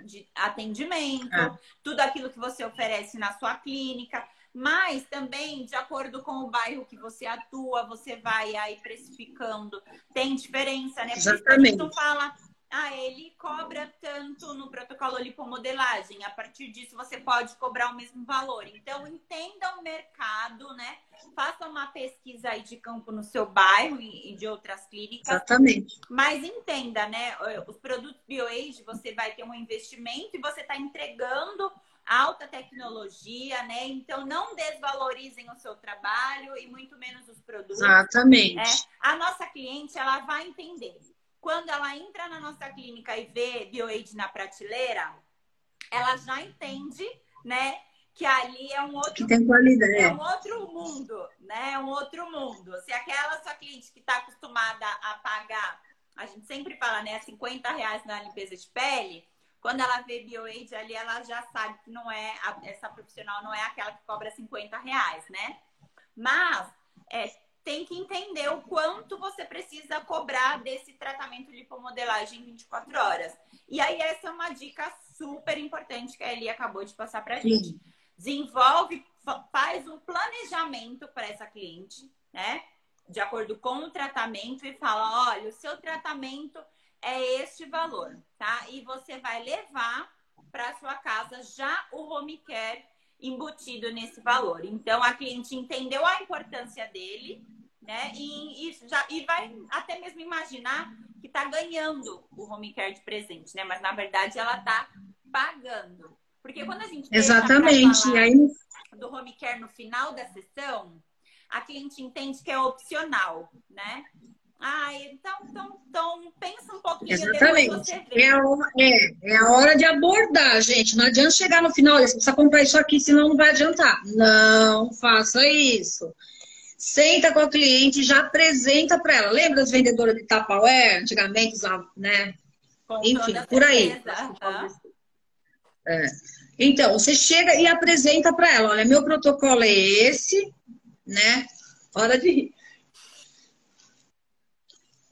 de atendimento, é. tudo aquilo que você oferece na sua clínica, mas também de acordo com o bairro que você atua, você vai aí precificando. Tem diferença, né? Exatamente. Por isso a gente não fala ah, ele cobra tanto no protocolo lipomodelagem. A partir disso, você pode cobrar o mesmo valor. Então, entenda o mercado, né? Faça uma pesquisa aí de campo no seu bairro e de outras clínicas. Exatamente. Mas entenda, né? Os produtos BioAge, você vai ter um investimento e você está entregando alta tecnologia, né? Então, não desvalorizem o seu trabalho e muito menos os produtos. Exatamente. É, a nossa cliente, ela vai entender quando ela entra na nossa clínica e vê BioAid na prateleira, ela já entende, né? Que ali é um outro, qualidade. é um outro mundo, né? É um outro mundo. Se aquela sua cliente que está acostumada a pagar, a gente sempre fala, né, 50 reais na limpeza de pele, quando ela vê BioAid ali, ela já sabe que não é, essa profissional não é aquela que cobra 50 reais, né? Mas é, tem que entender o quanto você precisa cobrar desse tratamento de lipomodelagem em 24 horas. E aí, essa é uma dica super importante que a Eli acabou de passar pra gente. Sim. Desenvolve, faz um planejamento para essa cliente, né? De acordo com o tratamento e fala: olha, o seu tratamento é este valor, tá? E você vai levar para sua casa já o home care embutido nesse valor. Então a cliente entendeu a importância dele, né? E, e, já, e vai até mesmo imaginar que está ganhando o home care de presente, né? Mas na verdade ela está pagando. Porque quando a gente Exatamente. E aí do home care no final da sessão, a cliente entende que é opcional, né? Ah, então, então, então pensa um pouquinho. Exatamente. É a, hora, é, é a hora de abordar, gente. Não adianta chegar no final, você precisa comprar isso aqui, senão não vai adiantar. Não faça isso. Senta com a cliente, já apresenta para ela. Lembra das vendedoras de Tupperware? Antigamente usavam, né? Com Enfim, por aí. Uhum. É. Então, você chega e apresenta para ela: olha, meu protocolo é esse, né? Hora de rir.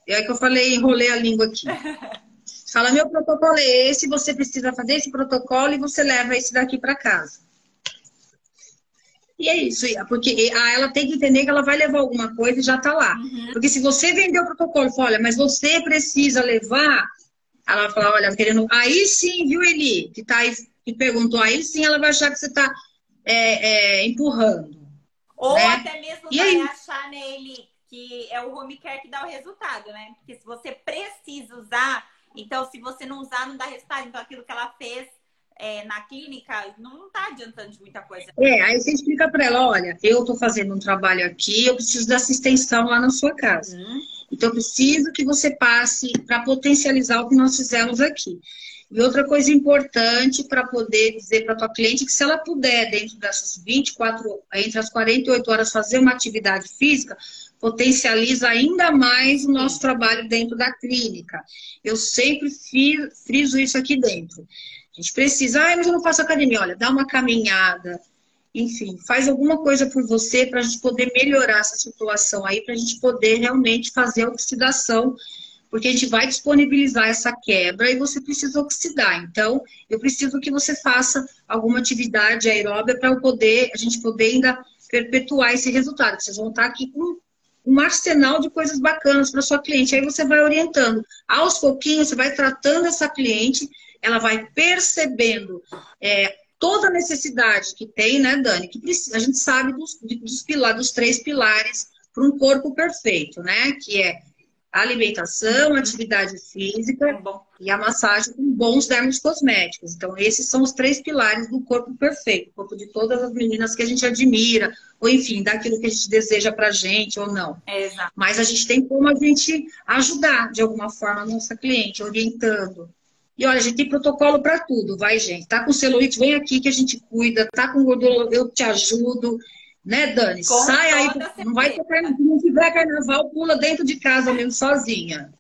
É que eu falei, enrolei a língua aqui. [LAUGHS] Fala, meu protocolo é esse, você precisa fazer esse protocolo e você leva esse daqui para casa. E é isso, porque ela tem que entender que ela vai levar alguma coisa e já está lá. Uhum. Porque se você vender o protocolo, fala, olha, mas você precisa levar, ela vai falar, olha, querendo. Aí sim, viu, Eli, que tá aí, que perguntou, aí sim ela vai achar que você está é, é, empurrando. Ou né? até mesmo e vai aí... achar, né, Eli, que é o home care que dá o resultado, né? Porque se você precisa usar, então se você não usar, não dá resultado. Então aquilo que ela fez é, na clínica não está adiantando de muita coisa. É, aí você explica para ela, olha, eu estou fazendo um trabalho aqui, eu preciso dessa extensão lá na sua casa. Uhum. Então eu preciso que você passe para potencializar o que nós fizemos aqui. E outra coisa importante para poder dizer para tua cliente que se ela puder, dentro dessas 24, entre as 48 horas, fazer uma atividade física, potencializa ainda mais o nosso trabalho dentro da clínica. Eu sempre friso isso aqui dentro. A gente precisa, ah, mas eu não faço academia. Olha, dá uma caminhada, enfim, faz alguma coisa por você para a gente poder melhorar essa situação aí, para a gente poder realmente fazer a oxidação, porque a gente vai disponibilizar essa quebra e você precisa oxidar. Então, eu preciso que você faça alguma atividade aeróbica para poder, a gente poder ainda perpetuar esse resultado. Vocês vão estar aqui com um arsenal de coisas bacanas para sua cliente. Aí você vai orientando. Aos pouquinhos, você vai tratando essa cliente, ela vai percebendo é, toda a necessidade que tem, né, Dani? Que a gente sabe dos, dos, pilar, dos três pilares para um corpo perfeito, né? Que é alimentação, atividade física tá e a massagem com bons dermos cosméticos. Então, esses são os três pilares do corpo perfeito, o corpo de todas as meninas que a gente admira, ou enfim, daquilo que a gente deseja pra gente ou não. É, Mas a gente tem como a gente ajudar de alguma forma a nossa cliente, orientando. E olha, a gente tem protocolo para tudo, vai, gente. Tá com celulite, vem aqui que a gente cuida. Tá com gordura, eu te ajudo. Né, Dani? Com Sai aí, não vai ter, não tiver carnaval, pula dentro de casa mesmo sozinha.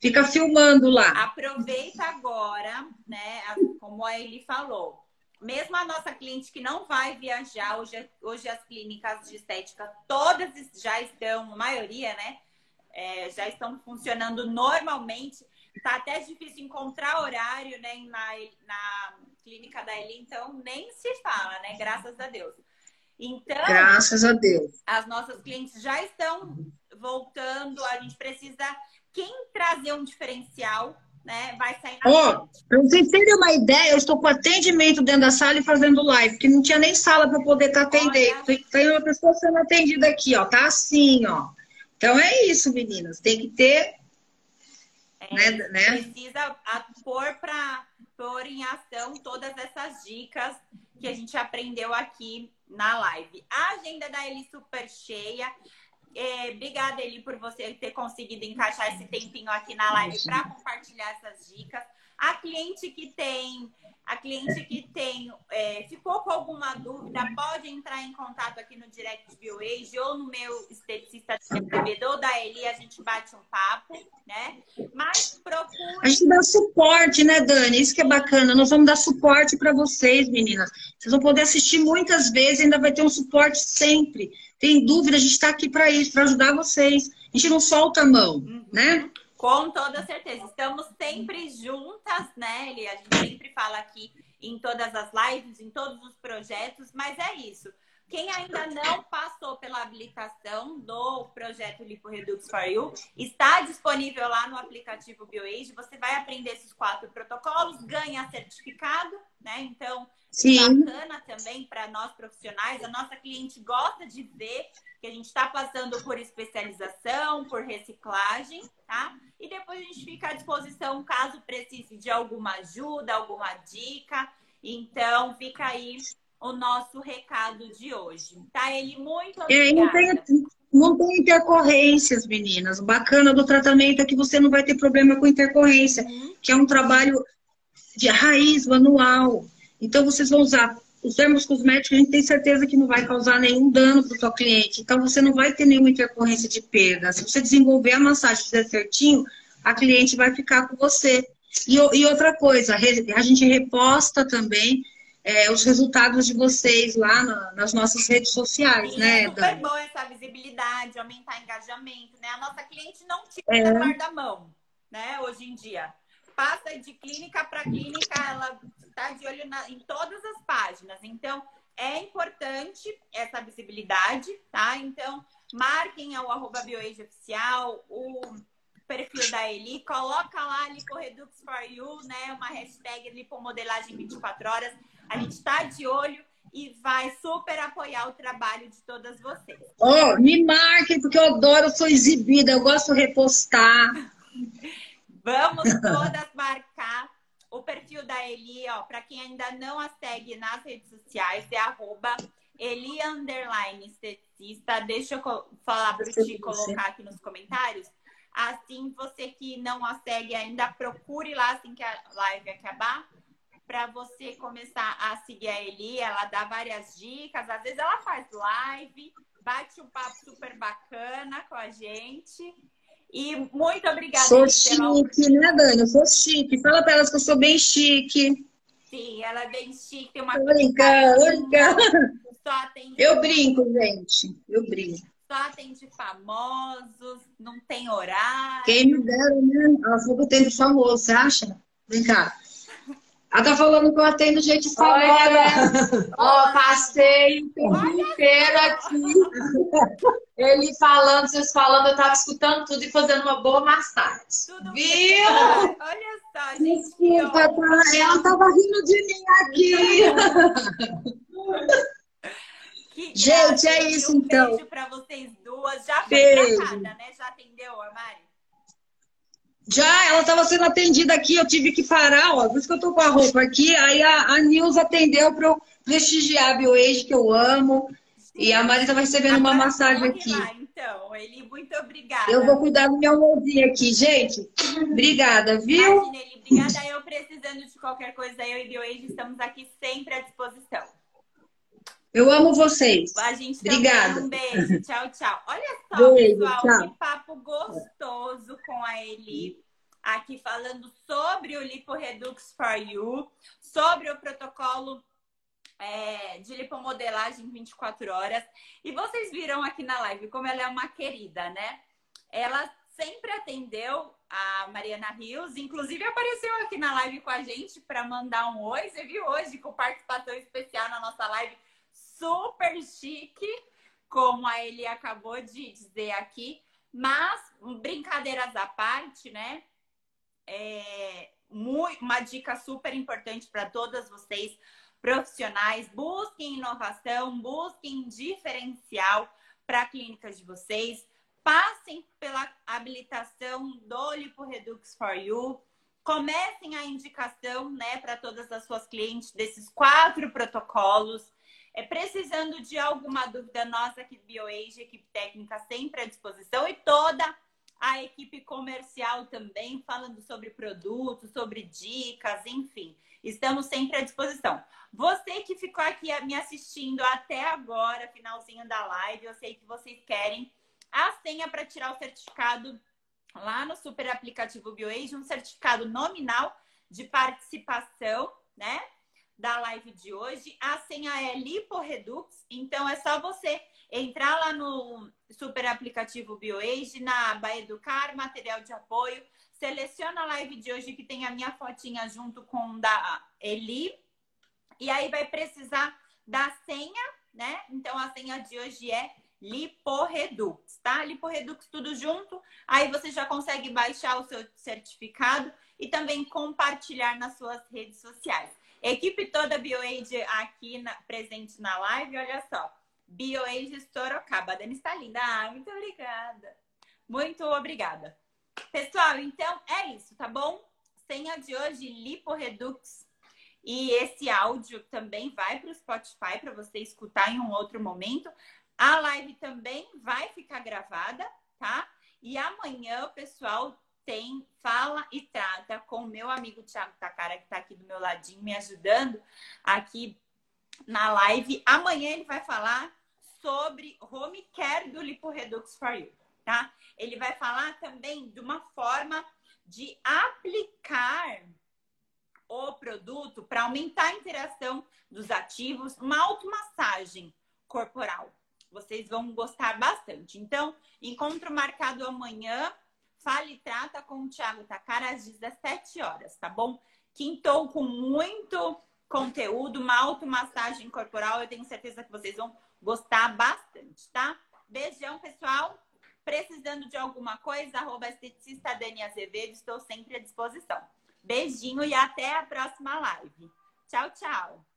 Fica filmando lá. Aproveita agora, né? Como a Eli falou. Mesmo a nossa cliente que não vai viajar, hoje, hoje as clínicas de estética todas já estão, a maioria, né? É, já estão funcionando normalmente. Tá até difícil encontrar horário né, na, na clínica da Eli, então nem se fala, né? Graças a Deus. Então, graças a Deus. As nossas clientes já estão voltando, a gente precisa quem trazer um diferencial, né, vai sair na oh, para vocês terem uma ideia, eu estou com atendimento dentro da sala e fazendo live, porque não tinha nem sala para poder estar tá atendendo. Tem, tem uma pessoa sendo atendida aqui, ó, tá assim, ó. Então é isso, meninas, tem que ter é, né, né? Precisa pôr para pôr em ação todas essas dicas que a gente aprendeu aqui na live. A agenda da Eli super cheia. É, obrigada, Eli, por você ter conseguido encaixar esse tempinho aqui na live para compartilhar essas dicas. A cliente que tem a cliente que tem, é, ficou com alguma dúvida, pode entrar em contato aqui no Direct BioAge ou no meu esteticista de ou da Eli, a gente bate um papo, né? Mas procure. A gente dá suporte, né, Dani? Isso que é bacana. Nós vamos dar suporte para vocês, meninas. Vocês vão poder assistir muitas vezes, ainda vai ter um suporte sempre. tem dúvida, a gente está aqui para isso, para ajudar vocês. A gente não solta a mão, uhum. né? Com toda certeza. Estamos sempre juntas, né, Eli? A gente sempre fala aqui em todas as lives, em todos os projetos, mas é isso. Quem ainda não passou pela habilitação do projeto Lipo Redux for You, está disponível lá no aplicativo BioAge. Você vai aprender esses quatro protocolos, ganha certificado, né? Então, Sim. bacana também para nós profissionais. A nossa cliente gosta de ver que a gente está passando por especialização, por reciclagem, tá? E depois a gente fica à disposição caso precise de alguma ajuda, alguma dica. Então, fica aí o nosso recado de hoje. Tá, ele muito obrigada. não, tem, não tem intercorrências, meninas. O bacana do tratamento é que você não vai ter problema com intercorrência, uhum. que é um trabalho de raiz manual. Então, vocês vão usar os termos cosméticos, a gente tem certeza que não vai causar nenhum dano para o seu cliente. Então, você não vai ter nenhuma intercorrência de perda. Se você desenvolver a massagem fizer certinho, a cliente vai ficar com você. E, e outra coisa, a gente reposta também é, os resultados de vocês lá na, nas nossas redes sociais, Sim, né? É super Dani? bom essa visibilidade, aumentar engajamento, né? A nossa cliente não tira é. guarda-mão, né? Hoje em dia. Passa de clínica para clínica, ela está de olho na, em todas as páginas. Então, é importante essa visibilidade, tá? Então, marquem o arroba BioAge Oficial, o perfil da Eli, coloca lá LipoRedux for You, né? Uma hashtag Lipomodelagem 24 horas. A gente está de olho e vai super apoiar o trabalho de todas vocês. Oh, me marquem, porque eu adoro, eu sou exibida, eu gosto de repostar. [LAUGHS] Vamos todas marcar o perfil da Eli, ó, para quem ainda não a segue nas redes sociais, é arroba Eli Underline Esteticista. Deixa eu falar para te colocar aqui nos comentários. Assim, você que não a segue ainda, procure lá assim que a live acabar para você começar a seguir a Eli. Ela dá várias dicas, às vezes ela faz live, bate um papo super bacana com a gente. E muito obrigada. Sou chique, né, Dani? Eu sou chique. Fala para elas que eu sou bem chique. Sim, ela é bem chique, tem uma brinca, brinca. Eu brinco, gente. Eu brinco. Só atende famosos, não tem horário. Quem me dera, né? Ela falou que eu tenho famoso, você acha? Vem cá. Ela tá falando que eu atendo gente famosa. Ó, oh, passei o tempo inteiro aqui. Ele falando, vocês falando, eu tava escutando tudo e fazendo uma boa massagem. Tudo Viu? Bem. Olha só, gente. Desculpa, tá? ela tava rindo de mim aqui. Que gente, é isso um então. Beijo pra vocês duas. Já foi beijo. tratada, né? Já atendeu, Mari? Já, ela estava sendo atendida aqui, eu tive que parar, ó, por isso que eu tô com a roupa aqui. Aí a, a Nils atendeu para eu prestigiar a BioAge, que eu amo. E a Mari estava recebendo uma massagem aqui. Lá, então, Eli, muito obrigada. Eu vou cuidar do meu amorzinho aqui, gente. Obrigada, viu? Imagina, Eli, obrigada. Eu precisando de qualquer coisa, eu e BioAge estamos aqui sempre à disposição. Eu amo vocês. A gente Obrigada. Um beijo. Tchau, tchau. Olha só, beijo, pessoal, tchau. Papo gostoso com a Eli. Aqui falando sobre o Lipo Redux for You, sobre o protocolo é, de lipomodelagem 24 horas. E vocês viram aqui na live como ela é uma querida, né? Ela sempre atendeu a Mariana Rios, inclusive apareceu aqui na live com a gente para mandar um oi. Você viu hoje com participação especial na nossa live super chique, como a Eli acabou de dizer aqui. Mas, brincadeiras à parte, né? É uma dica super importante para todas vocês, profissionais. Busquem inovação, busquem diferencial para a clínica de vocês. Passem pela habilitação do Lipo Redux for You. Comecem a indicação né, para todas as suas clientes desses quatro protocolos. É, precisando de alguma dúvida, nossa aqui do BioAge, equipe técnica sempre à disposição e toda a equipe comercial também, falando sobre produtos, sobre dicas, enfim. Estamos sempre à disposição. Você que ficou aqui me assistindo até agora, finalzinho da live, eu sei que vocês querem a senha para tirar o certificado lá no super aplicativo BioAge, um certificado nominal de participação, né? Da live de hoje. A senha é LipoRedux, então é só você entrar lá no super aplicativo BioAge, na aba Educar, material de apoio, seleciona a live de hoje que tem a minha fotinha junto com da Eli, e aí vai precisar da senha, né? Então a senha de hoje é Liporedux, tá? Liporedux tudo junto. Aí você já consegue baixar o seu certificado e também compartilhar nas suas redes sociais. Equipe toda BioAge aqui na, presente na live, olha só. BioAge Sorocaba. A Dani está linda. Ah, muito obrigada. Muito obrigada. Pessoal, então é isso, tá bom? Senha de hoje, Liporedux. E esse áudio também vai para o Spotify para você escutar em um outro momento. A live também vai ficar gravada, tá? E amanhã pessoal tem Fala e Trata com o meu amigo Thiago Takara, que está aqui do meu ladinho, me ajudando aqui na live. Amanhã ele vai falar sobre home care do Liporedux for You, tá? Ele vai falar também de uma forma de aplicar o produto para aumentar a interação dos ativos, uma automassagem corporal. Vocês vão gostar bastante. Então, encontro marcado amanhã. Fale trata com o Thiago Takara às 17 horas, tá bom? Quintou com muito conteúdo, uma automassagem corporal. Eu tenho certeza que vocês vão gostar bastante, tá? Beijão, pessoal. Precisando de alguma coisa, arroba esteticista Dani Azevedo, estou sempre à disposição. Beijinho e até a próxima live. Tchau, tchau.